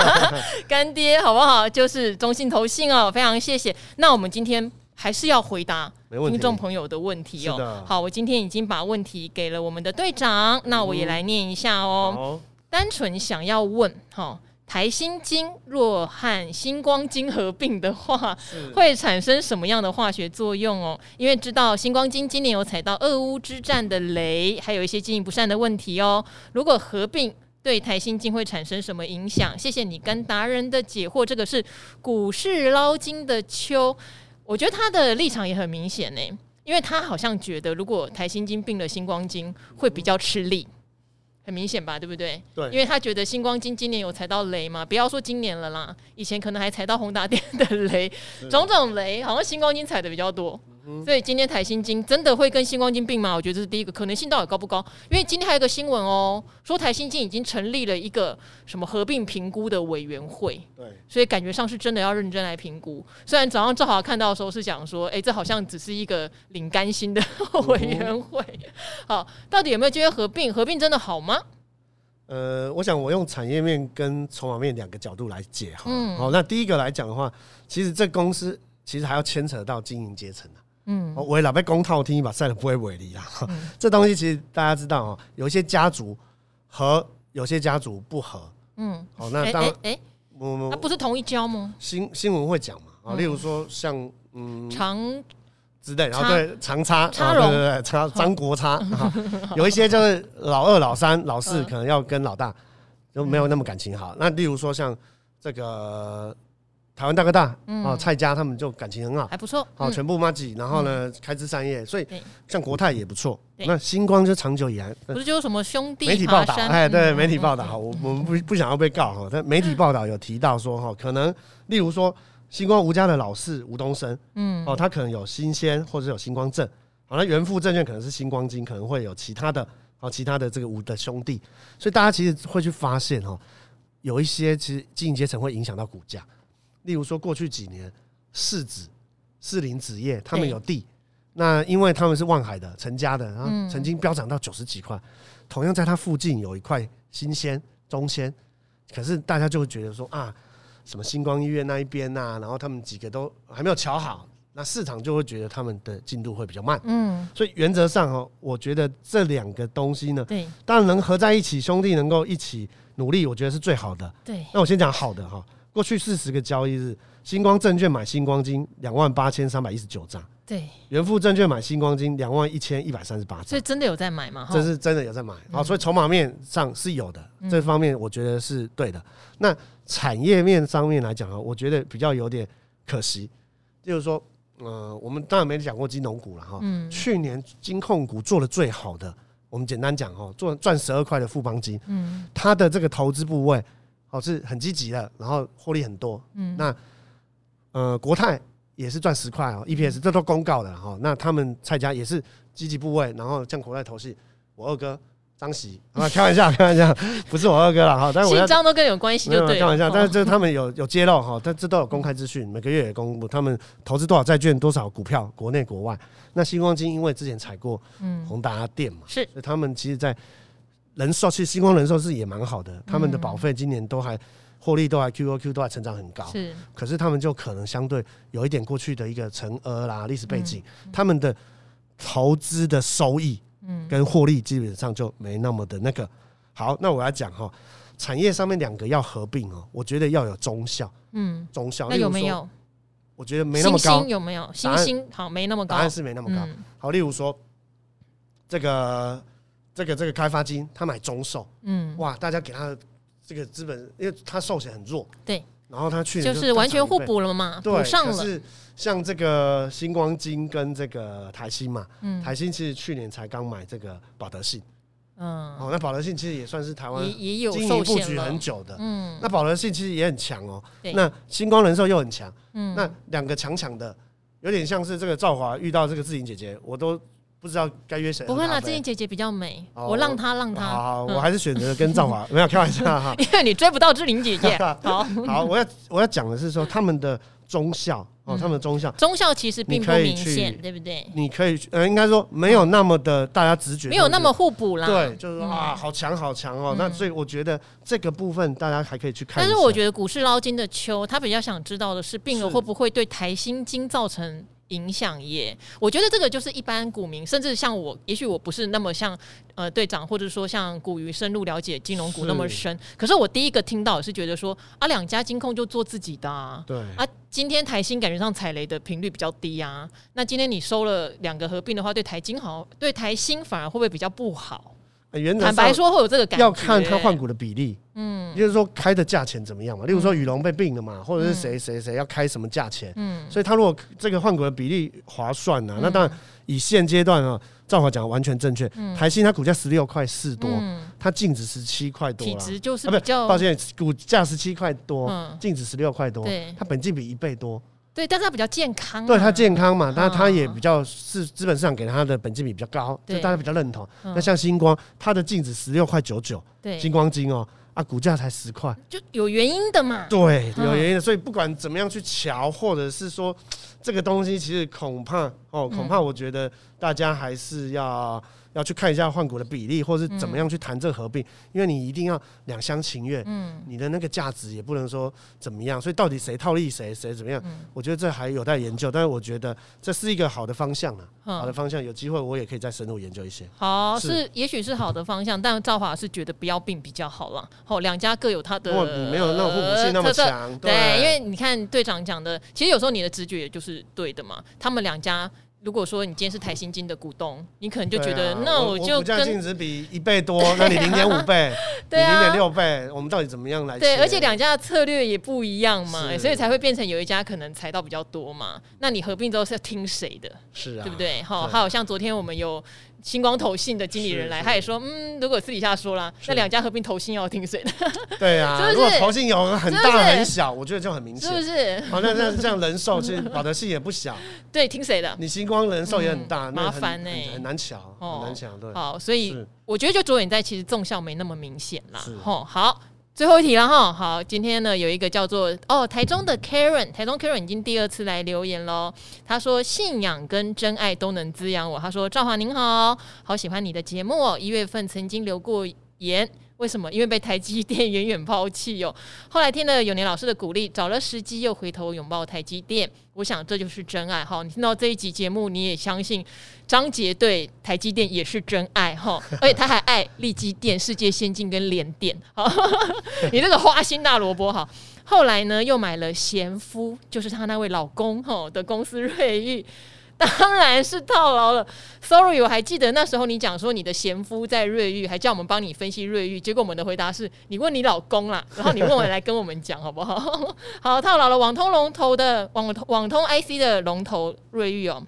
干爹，好不好？就是中信投信哦，非常谢谢。那我们今天还是要回答听众朋友的问题哦。好，我今天已经把问题给了我们的队长，那我也来念一下哦。单纯想要问，哈，台新金若和星光金合并的话，会产生什么样的化学作用哦？因为知道星光金今年有踩到俄乌之战的雷，还有一些经营不善的问题哦。如果合并，对台新金会产生什么影响？谢谢你跟达人的解惑。这个是股市捞金的秋，我觉得他的立场也很明显呢，因为他好像觉得如果台新金并了星光金会比较吃力，很明显吧，对不对？对，因为他觉得星光金今年有踩到雷嘛，不要说今年了啦，以前可能还踩到宏达电的雷，种种雷，好像星光金踩的比较多。所以今天台新金真的会跟星光金并吗？我觉得这是第一个可能性，到底高不高？因为今天还有一个新闻哦，说台新金已经成立了一个什么合并评估的委员会。对，所以感觉上是真的要认真来评估。虽然早上正好看到的时候是讲说，哎，这好像只是一个领干薪的 委员会。好，到底有没有机会合并？合并真的好吗？呃，我想我用产业面跟筹码面两个角度来解哈。嗯。好，那第一个来讲的话，其实这公司其实还要牵扯到经营阶层啊。嗯，我老被公套听一把赛的不会为例啊。嗯、这东西其实大家知道哦，有一些家族和有些家族不合。嗯，好，那当然，哎、欸欸，那、欸、不是同一家吗？新新闻会讲嘛，啊，例如说像嗯长之类，然后对长差，对对对，差张国差，有一些就是老二、老三、老四可能要跟老大就没有那么感情好。那例如说像这个。台湾大哥大啊，蔡家他们就感情很好，还不错。好，全部麻吉，然后呢，开枝散叶，所以像国泰也不错。那星光就长久以来不是就有什么兄弟？媒体报道，哎，对，媒体报道，好，我我们不不想要被告哈。但媒体报道有提到说哈，可能例如说星光吴家的老四吴东升，嗯，哦，他可能有新鲜或者有星光证，好，那元富证券可能是星光金，可能会有其他的，好，其他的这个吴的兄弟，所以大家其实会去发现哈，有一些其实经营阶层会影响到股价。例如说，过去几年，市子、士林纸业他们有地，那因为他们是望海的、陈家的，然后曾经飙涨到九十几块。同样在它附近有一块新鲜、中鲜，可是大家就会觉得说啊，什么星光医院那一边呐、啊，然后他们几个都还没有瞧好，那市场就会觉得他们的进度会比较慢。嗯，所以原则上哦，我觉得这两个东西呢，对，当然能合在一起，兄弟能够一起努力，我觉得是最好的。对，那我先讲好的哈，过去四十个交易日。星光证券买星光金两万八千三百一十九张，对，元富证券买星光金两万一千一百三十八张，所以真的有在买吗？这是真的有在买，好、嗯，所以筹码面上是有的，嗯、这方面我觉得是对的。那产业面上面来讲啊，我觉得比较有点可惜，就是说，呃，我们当然没讲过金融股了哈，嗯，去年金控股做的最好的，我们简单讲哈，做赚十二块的富邦金，嗯，它的这个投资部位哦是很积极的，然后获利很多，嗯，那。呃，国泰也是赚十块哦，EPS 这都公告的哈。那他们蔡家也是积极部位，然后像国泰投信，我二哥张喜啊，开玩笑，开玩笑，不是我二哥了哈。但是姓张都跟有关系，就对。开玩笑，但是这他们有有揭露哈，但这都有公开资讯，每个月也公布他们投资多少债券、多少股票，国内国外。那星光金因为之前踩过宏达电嘛，是，所以他们其实在人寿，其实星光人寿是也蛮好的，他们的保费今年都还。获利都还 QOQ 都还成长很高，是，可是他们就可能相对有一点过去的一个承额啦历史背景，嗯、他们的投资的收益，嗯，跟获利基本上就没那么的那个好。那我要讲哈，产业上面两个要合并哦，我觉得要有中效，嗯，中效那有没有？我觉得没那么高，有没有？星星好没那么高，答案是没那么高。嗯、好，例如说这个这个这个开发金，他买中寿，嗯，哇，大家给他。这个资本，因为他寿险很弱，对，然后他去年就，就是完全互补了嘛，补上了。是像这个星光金跟这个台新嘛，嗯，台新其实去年才刚买这个保德信，嗯，哦，那保德信其实也算是台湾也有经营布局很久的，嗯，那保德信其实也很强哦，那星光人寿又很强，嗯，那两个强强的，有点像是这个兆华遇到这个志玲姐姐，我都。不知道该约谁？不会啦，志玲姐姐比较美，我让她让她。好，我还是选择跟藏华，没有开玩笑哈。因为你追不到志玲姐姐。好，好，我要我要讲的是说他们的忠孝哦，他们的忠孝，忠孝其实并不明显，对不对？你可以呃，应该说没有那么的大家直觉，没有那么互补啦。对，就是说啊，好强好强哦。那所以我觉得这个部分大家还可以去看。但是我觉得股市捞金的秋，他比较想知道的是，病了会不会对台新金造成？影响也，我觉得这个就是一般股民，甚至像我，也许我不是那么像呃队长，或者说像股鱼深入了解金融股那么深。是可是我第一个听到是觉得说啊，两家金控就做自己的啊，对啊，今天台新感觉上踩雷的频率比较低啊，那今天你收了两个合并的话，对台金好，对台新反而会不会比较不好？坦白说会有这个感觉，要看他换股的比例，嗯，就是说开的价钱怎么样嘛。例如说宇龙被并了嘛，或者是谁谁谁要开什么价钱，嗯，所以他如果这个换股的比例划算呢，那当然以现阶段啊，赵华讲的完全正确。台新它股价十六块四多，它净值十七块多，体值就是比较抱歉，股价十七块多，净值十六块多，它本金比一倍多。对，但是它比较健康，对它健康嘛，但是它也比较是资本市场给它的本金比比较高，就大家比较认同。那像星光，它的净值十六块九九，对，新光金哦，啊，股价才十块，就有原因的嘛。对，有原因的，所以不管怎么样去瞧，或者是说这个东西，其实恐怕哦，恐怕我觉得大家还是要。要去看一下换股的比例，或是怎么样去谈这个合并，嗯、因为你一定要两厢情愿，嗯，你的那个价值也不能说怎么样，所以到底谁套利谁，谁怎么样？嗯、我觉得这还有待研究，但是我觉得这是一个好的方向啊，嗯、好的方向，有机会我也可以再深入研究一些。好，是，是也许是好的方向，但赵华是觉得不要并比较好了。好，两家各有它的，你没有那种互补性那么强，对，对，因为你看队长讲的，其实有时候你的直觉也就是对的嘛，他们两家。如果说你今天是台新金的股东，你可能就觉得，那我就跟净值比一倍多，那你零点五倍，你零点六倍，我们到底怎么样来？对，而且两家的策略也不一样嘛，所以才会变成有一家可能财到比较多嘛。那你合并之后是要听谁的？是啊，对不对？好，还有像昨天我们有。新光投信的经理人来，他也说，嗯，如果私底下说了，那两家合并投信要听谁的？对啊，如果投信有很大很小，我觉得就很明显，是不是？好，那这样这样人寿其实保德信也不小，对，听谁的？你星光人寿也很大，麻烦呢，很难抢，很难抢，对。好，所以我觉得就着眼在其实纵效没那么明显啦。吼，好。最后一题了哈，好，今天呢有一个叫做哦台中的 Karen，台中 Karen 已经第二次来留言喽。他说信仰跟真爱都能滋养我。他说赵华您好，好喜欢你的节目哦，一月份曾经留过言，为什么？因为被台积电远远抛弃哟。后来听了永年老师的鼓励，找了时机又回头拥抱台积电。我想这就是真爱哈。你听到这一集节目，你也相信张杰对台积电也是真爱哈，而且他还爱立积电、世界先进跟联电。好，你这个花心大萝卜哈。后来呢，又买了贤夫，就是他那位老公哈的公司瑞昱。当然是套牢了，Sorry，我还记得那时候你讲说你的贤夫在瑞玉，还叫我们帮你分析瑞玉，结果我们的回答是你问你老公啦，然后你问我来跟我们讲好不好？好，套牢了网通龙头的网网通 IC 的龙头瑞玉哦，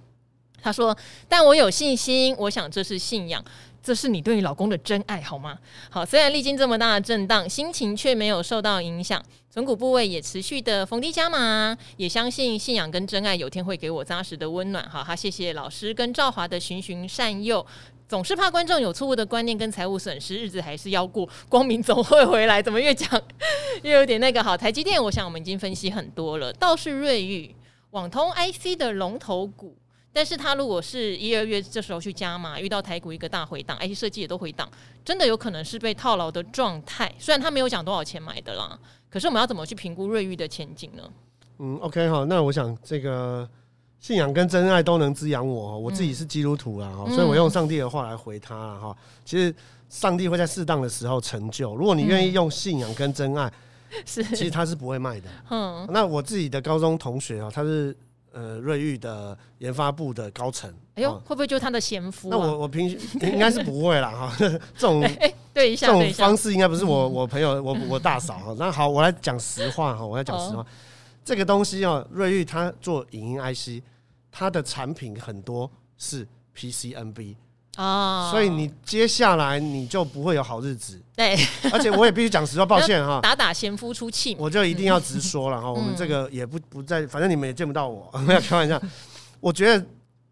他说，但我有信心，我想这是信仰。这是你对你老公的真爱，好吗？好，虽然历经这么大的震荡，心情却没有受到影响，存股部位也持续的逢低加码，也相信信仰跟真爱有天会给我扎实的温暖。好，他谢谢老师跟赵华的循循善诱，总是怕观众有错误的观念跟财务损失，日子还是要过，光明总会回来。怎么越讲 越有点那个？好，台积电，我想我们已经分析很多了，倒是瑞昱网通 IC 的龙头股。但是他如果是一二月这时候去加码，遇到台股一个大回档，IC 设计也都回档，真的有可能是被套牢的状态。虽然他没有讲多少钱买的啦，可是我们要怎么去评估瑞昱的前景呢？嗯，OK 哈，那我想这个信仰跟真爱都能滋养我，我自己是基督徒啊，嗯、所以我用上帝的话来回他了哈。其实上帝会在适当的时候成就，如果你愿意用信仰跟真爱，是、嗯，其实他是不会卖的。嗯，那我自己的高中同学啊，他是。呃，瑞昱的研发部的高层，哎呦，会不会就是他的贤夫？那我我平时 应该是不会啦哈，这种对一下这种方式应该不是我我朋友我我大嫂哈。那好，我来讲实话哈，我来讲实话，这个东西哦，瑞昱它做影音 IC，它的产品很多是 PCNB。哦，所以你接下来你就不会有好日子。对，而且我也必须讲实话，抱歉哈，打打贤夫出气，我就一定要直说了哈。我们这个也不不在，反正你们也见不到我，没有开玩笑。我觉得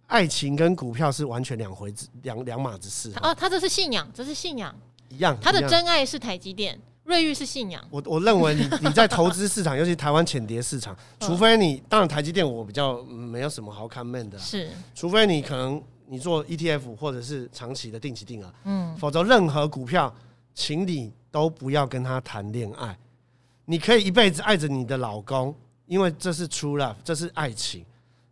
爱情跟股票是完全两回子，两两码子事。哦，他这是信仰，这是信仰一样。他的真爱是台积电，瑞玉是信仰。我我认为你你在投资市场，尤其台湾浅碟市场，除非你当然台积电我比较没有什么好看面的，是，除非你可能。你做 ETF 或者是长期的定期定额，嗯，否则任何股票，请你都不要跟他谈恋爱。你可以一辈子爱着你的老公，因为这是 true love，这是爱情。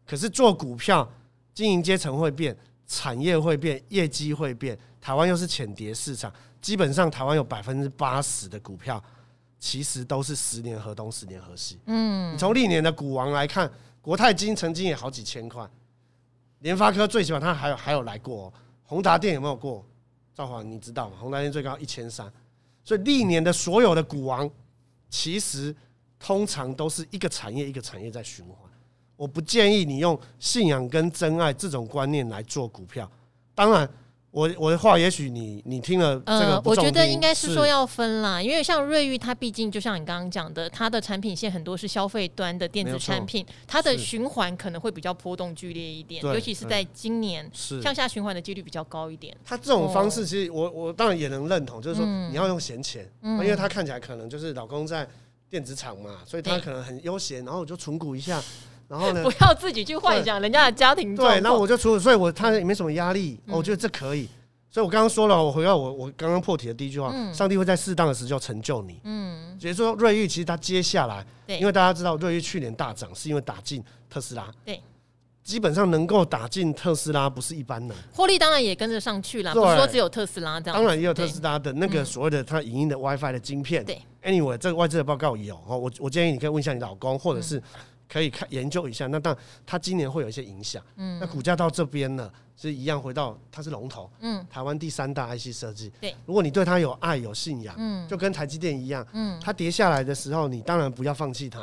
可是做股票，经营阶层会变，产业会变，业绩会变。台湾又是浅碟市场，基本上台湾有百分之八十的股票，其实都是十年河东，十年河西。嗯，你从历年的股王来看，国泰金曾经也好几千块。联发科最起码他还有还有来过，哦宏达电有没有过？赵华你知道吗？宏达电最高一千三，所以历年的所有的股王，其实通常都是一个产业一个产业在循环。我不建议你用信仰跟真爱这种观念来做股票，当然。我我的话，也许你你听了这个，我觉得应该是说要分啦，因为像瑞昱，它毕竟就像你刚刚讲的，它的产品线很多是消费端的电子产品，它的循环可能会比较波动剧烈一点，尤其是在今年向下循环的几率比较高一点。它这种方式，其实我我当然也能认同，就是说你要用闲钱，因为它看起来可能就是老公在电子厂嘛，所以他可能很悠闲，然后我就存股一下。然后呢？不要自己去幻想人家的家庭。对，那我就除了，所以我他也没什么压力，我觉得这可以。所以我刚刚说了，我回到我我刚刚破题的第一句话，上帝会在适当的时候成就你。嗯，也就是说瑞玉其实他接下来，因为大家知道瑞玉去年大涨是因为打进特斯拉。对，基本上能够打进特斯拉不是一般的，获利当然也跟着上去了。不是说只有特斯拉这样，当然也有特斯拉的那个所谓的它影音的 WiFi 的晶片。对，Anyway，这个外资的报告有哦，我我建议你可以问一下你老公，或者是。可以看研究一下，那当然它今年会有一些影响。嗯，那股价到这边呢，是一样回到它是龙头。嗯，台湾第三大 IC 设计。对，如果你对它有爱有信仰，嗯，就跟台积电一样，嗯，它跌下来的时候，你当然不要放弃它，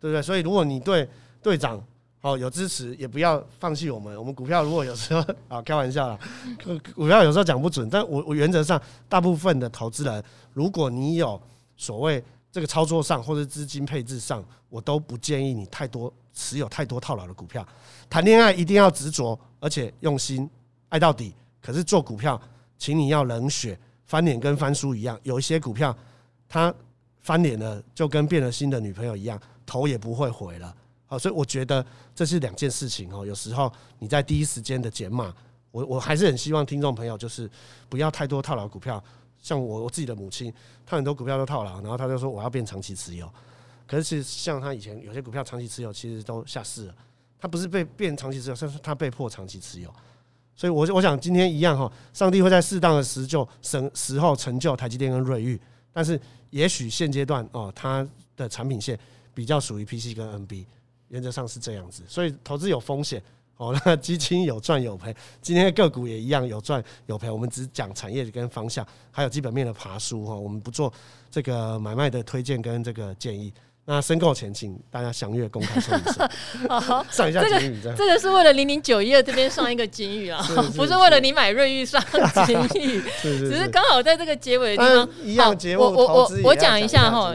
对不对？所以如果你对队长哦有支持，也不要放弃我们。我们股票如果有时候啊 开玩笑啦，股票有时候讲不准，但我我原则上大部分的投资人，如果你有所谓。这个操作上或者资金配置上，我都不建议你太多持有太多套牢的股票。谈恋爱一定要执着，而且用心爱到底。可是做股票，请你要冷血，翻脸跟翻书一样。有一些股票，它翻脸了，就跟变了心的女朋友一样，头也不会回了。好，所以我觉得这是两件事情哦。有时候你在第一时间的减码，我我还是很希望听众朋友就是不要太多套牢股票。像我我自己的母亲，她很多股票都套牢，然后她就说我要变长期持有。可是其实像她以前有些股票长期持有，其实都下市了。她不是被变长期持有，是她被迫长期持有。所以我，我我想今天一样哈，上帝会在适当的时就时时候成就台积电跟瑞昱。但是也许现阶段哦，它的产品线比较属于 PC 跟 NB，原则上是这样子。所以投资有风险。哦，那基金有赚有赔，今天个股也一样有赚有赔。我们只讲产业跟方向，还有基本面的爬梳哈。我们不做这个买卖的推荐跟这个建议。那申购前，请大家详阅公开说明书。好 上一下警语，这个这个是为了零零九一二这边上一个警语啊，不是为了你买瑞玉上警语，只是刚好在这个结尾的地方一样。我我我我讲一下哈，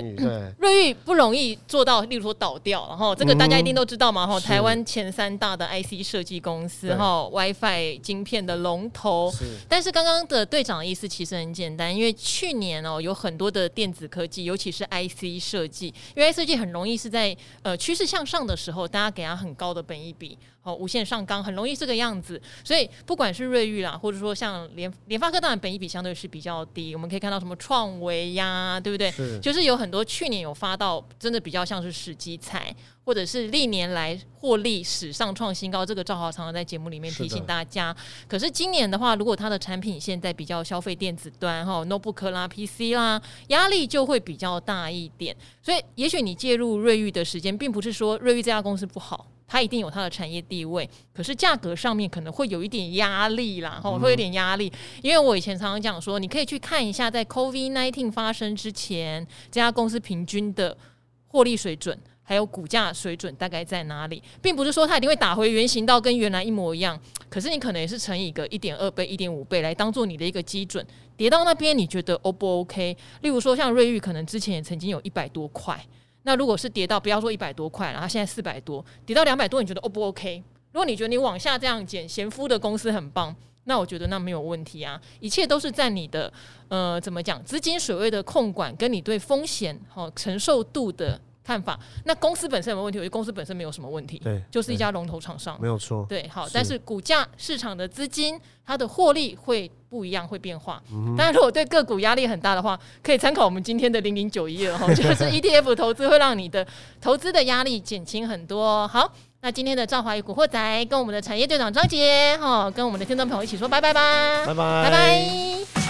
瑞玉不容易做到，例如说倒掉，然后这个大家一定都知道嘛哈。台湾前三大的 IC 设计公司哈，WiFi 晶片的龙头。但是刚刚的队长的意思其实很简单，因为去年哦有很多的电子科技，尤其是 IC 设计，因为 IC 最近很容易是在呃趋势向上的时候，大家给他很高的本益比，哦，无限上纲，很容易这个样子。所以不管是瑞昱啦，或者说像联联发科，当然本益比相对是比较低。我们可以看到什么创维呀，对不对？是就是有很多去年有发到，真的比较像是时机菜。或者是历年来获利史上创新高，这个赵豪常常在节目里面提醒大家。可是今年的话，如果它的产品现在比较消费电子端哈，notebook 啦、PC 啦，压力就会比较大一点。所以，也许你介入瑞昱的时间，并不是说瑞昱这家公司不好，它一定有它的产业地位。可是价格上面可能会有一点压力啦，吼，会有点压力。因为我以前常常讲说，你可以去看一下，在 COVID-19 发生之前，这家公司平均的获利水准。还有股价水准大概在哪里，并不是说它一定会打回原形到跟原来一模一样，可是你可能也是乘以一个一点二倍、一点五倍来当做你的一个基准，跌到那边你觉得 O 不 OK？例如说像瑞昱，可能之前也曾经有一百多块，那如果是跌到不要说一百多块，然后现在四百多，跌到两百多，你觉得 O 不 OK？如果你觉得你往下这样减，贤夫的公司很棒，那我觉得那没有问题啊，一切都是在你的呃怎么讲资金水位的控管，跟你对风险好承受度的。看法，那公司本身有没有问题？我觉得公司本身没有什么问题，对，就是一家龙头厂商，没有错。对，好，但是股价市场的资金它的获利会不一样，会变化。当然，如果对个股压力很大的话，可以参考我们今天的零零九一二 哈，就是 ETF 投资会让你的投资的压力减轻很多。好，那今天的赵华与古惑仔跟我们的产业队长张杰哈，跟我们的听众朋友一起说拜拜吧，拜拜，拜拜。